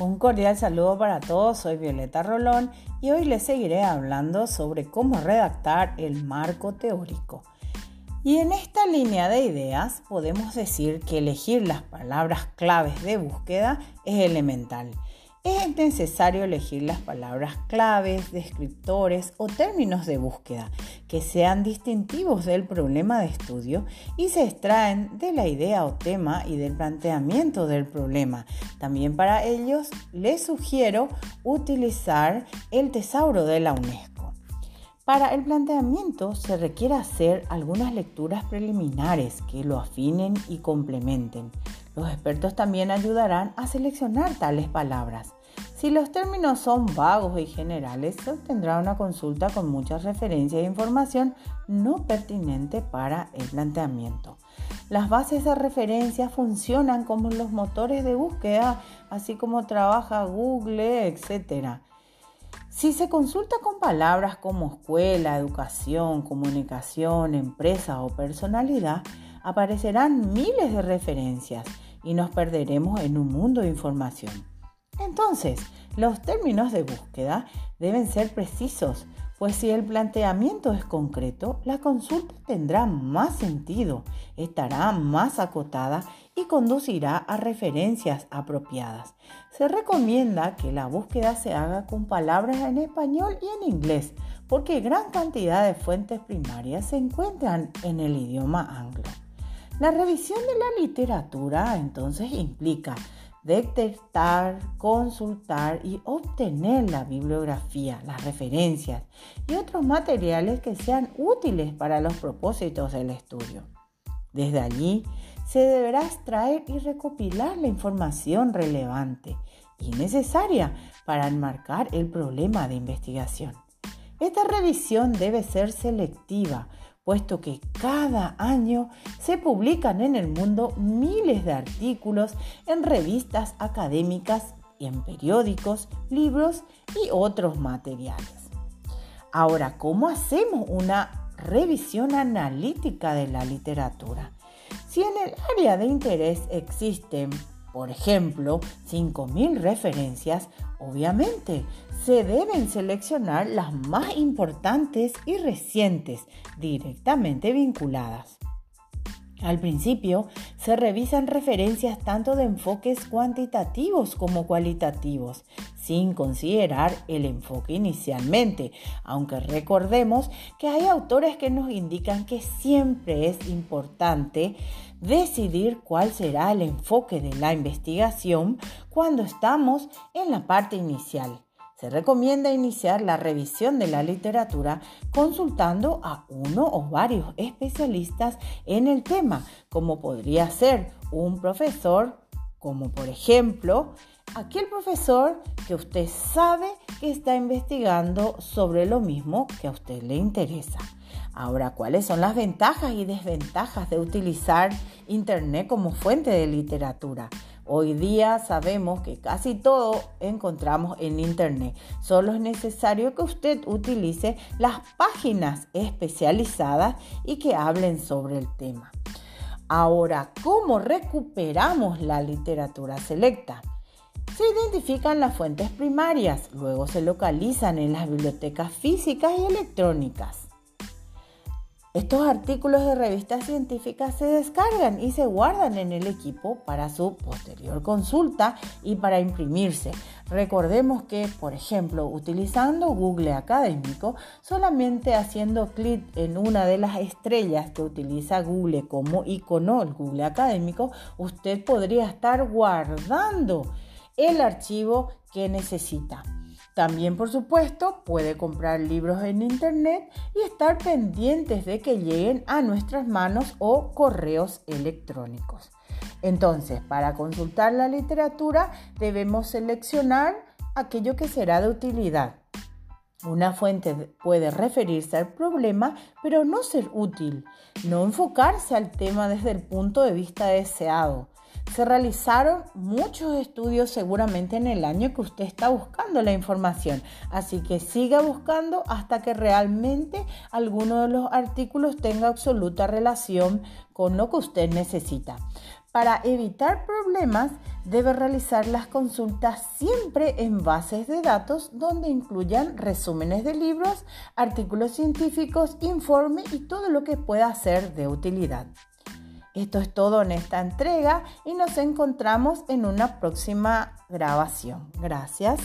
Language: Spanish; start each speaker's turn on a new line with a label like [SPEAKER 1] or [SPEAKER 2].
[SPEAKER 1] Un cordial saludo para todos, soy Violeta Rolón y hoy les seguiré hablando sobre cómo redactar el marco teórico. Y en esta línea de ideas podemos decir que elegir las palabras claves de búsqueda es elemental es necesario elegir las palabras claves, descriptores o términos de búsqueda que sean distintivos del problema de estudio y se extraen de la idea o tema y del planteamiento del problema. También para ellos les sugiero utilizar el tesauro de la UNESCO. Para el planteamiento se requiere hacer algunas lecturas preliminares que lo afinen y complementen. Los expertos también ayudarán a seleccionar tales palabras. Si los términos son vagos y generales, se obtendrá una consulta con muchas referencias e información no pertinente para el planteamiento. Las bases de referencia funcionan como los motores de búsqueda, así como trabaja Google, etc. Si se consulta con palabras como escuela, educación, comunicación, empresa o personalidad, aparecerán miles de referencias y nos perderemos en un mundo de información. Entonces, los términos de búsqueda deben ser precisos, pues si el planteamiento es concreto, la consulta tendrá más sentido, estará más acotada y conducirá a referencias apropiadas. Se recomienda que la búsqueda se haga con palabras en español y en inglés, porque gran cantidad de fuentes primarias se encuentran en el idioma anglo. La revisión de la literatura entonces implica detectar, consultar y obtener la bibliografía, las referencias y otros materiales que sean útiles para los propósitos del estudio. Desde allí se deberá extraer y recopilar la información relevante y necesaria para enmarcar el problema de investigación. Esta revisión debe ser selectiva puesto que cada año se publican en el mundo miles de artículos en revistas académicas y en periódicos, libros y otros materiales. Ahora, ¿cómo hacemos una revisión analítica de la literatura? Si en el área de interés existen por ejemplo, 5.000 referencias, obviamente se deben seleccionar las más importantes y recientes, directamente vinculadas. Al principio se revisan referencias tanto de enfoques cuantitativos como cualitativos, sin considerar el enfoque inicialmente, aunque recordemos que hay autores que nos indican que siempre es importante decidir cuál será el enfoque de la investigación cuando estamos en la parte inicial. Se recomienda iniciar la revisión de la literatura consultando a uno o varios especialistas en el tema, como podría ser un profesor, como por ejemplo aquel profesor que usted sabe que está investigando sobre lo mismo que a usted le interesa. Ahora, ¿cuáles son las ventajas y desventajas de utilizar Internet como fuente de literatura? Hoy día sabemos que casi todo encontramos en Internet. Solo es necesario que usted utilice las páginas especializadas y que hablen sobre el tema. Ahora, ¿cómo recuperamos la literatura selecta? Se identifican las fuentes primarias, luego se localizan en las bibliotecas físicas y electrónicas. Estos artículos de revistas científicas se descargan y se guardan en el equipo para su posterior consulta y para imprimirse. Recordemos que, por ejemplo, utilizando Google Académico, solamente haciendo clic en una de las estrellas que utiliza Google como icono, el Google Académico, usted podría estar guardando el archivo que necesita. También, por supuesto, puede comprar libros en Internet y estar pendientes de que lleguen a nuestras manos o correos electrónicos. Entonces, para consultar la literatura debemos seleccionar aquello que será de utilidad. Una fuente puede referirse al problema, pero no ser útil, no enfocarse al tema desde el punto de vista deseado se realizaron muchos estudios seguramente en el año que usted está buscando la información, así que siga buscando hasta que realmente alguno de los artículos tenga absoluta relación con lo que usted necesita. Para evitar problemas, debe realizar las consultas siempre en bases de datos donde incluyan resúmenes de libros, artículos científicos, informes y todo lo que pueda ser de utilidad. Esto es todo en esta entrega y nos encontramos en una próxima grabación. Gracias.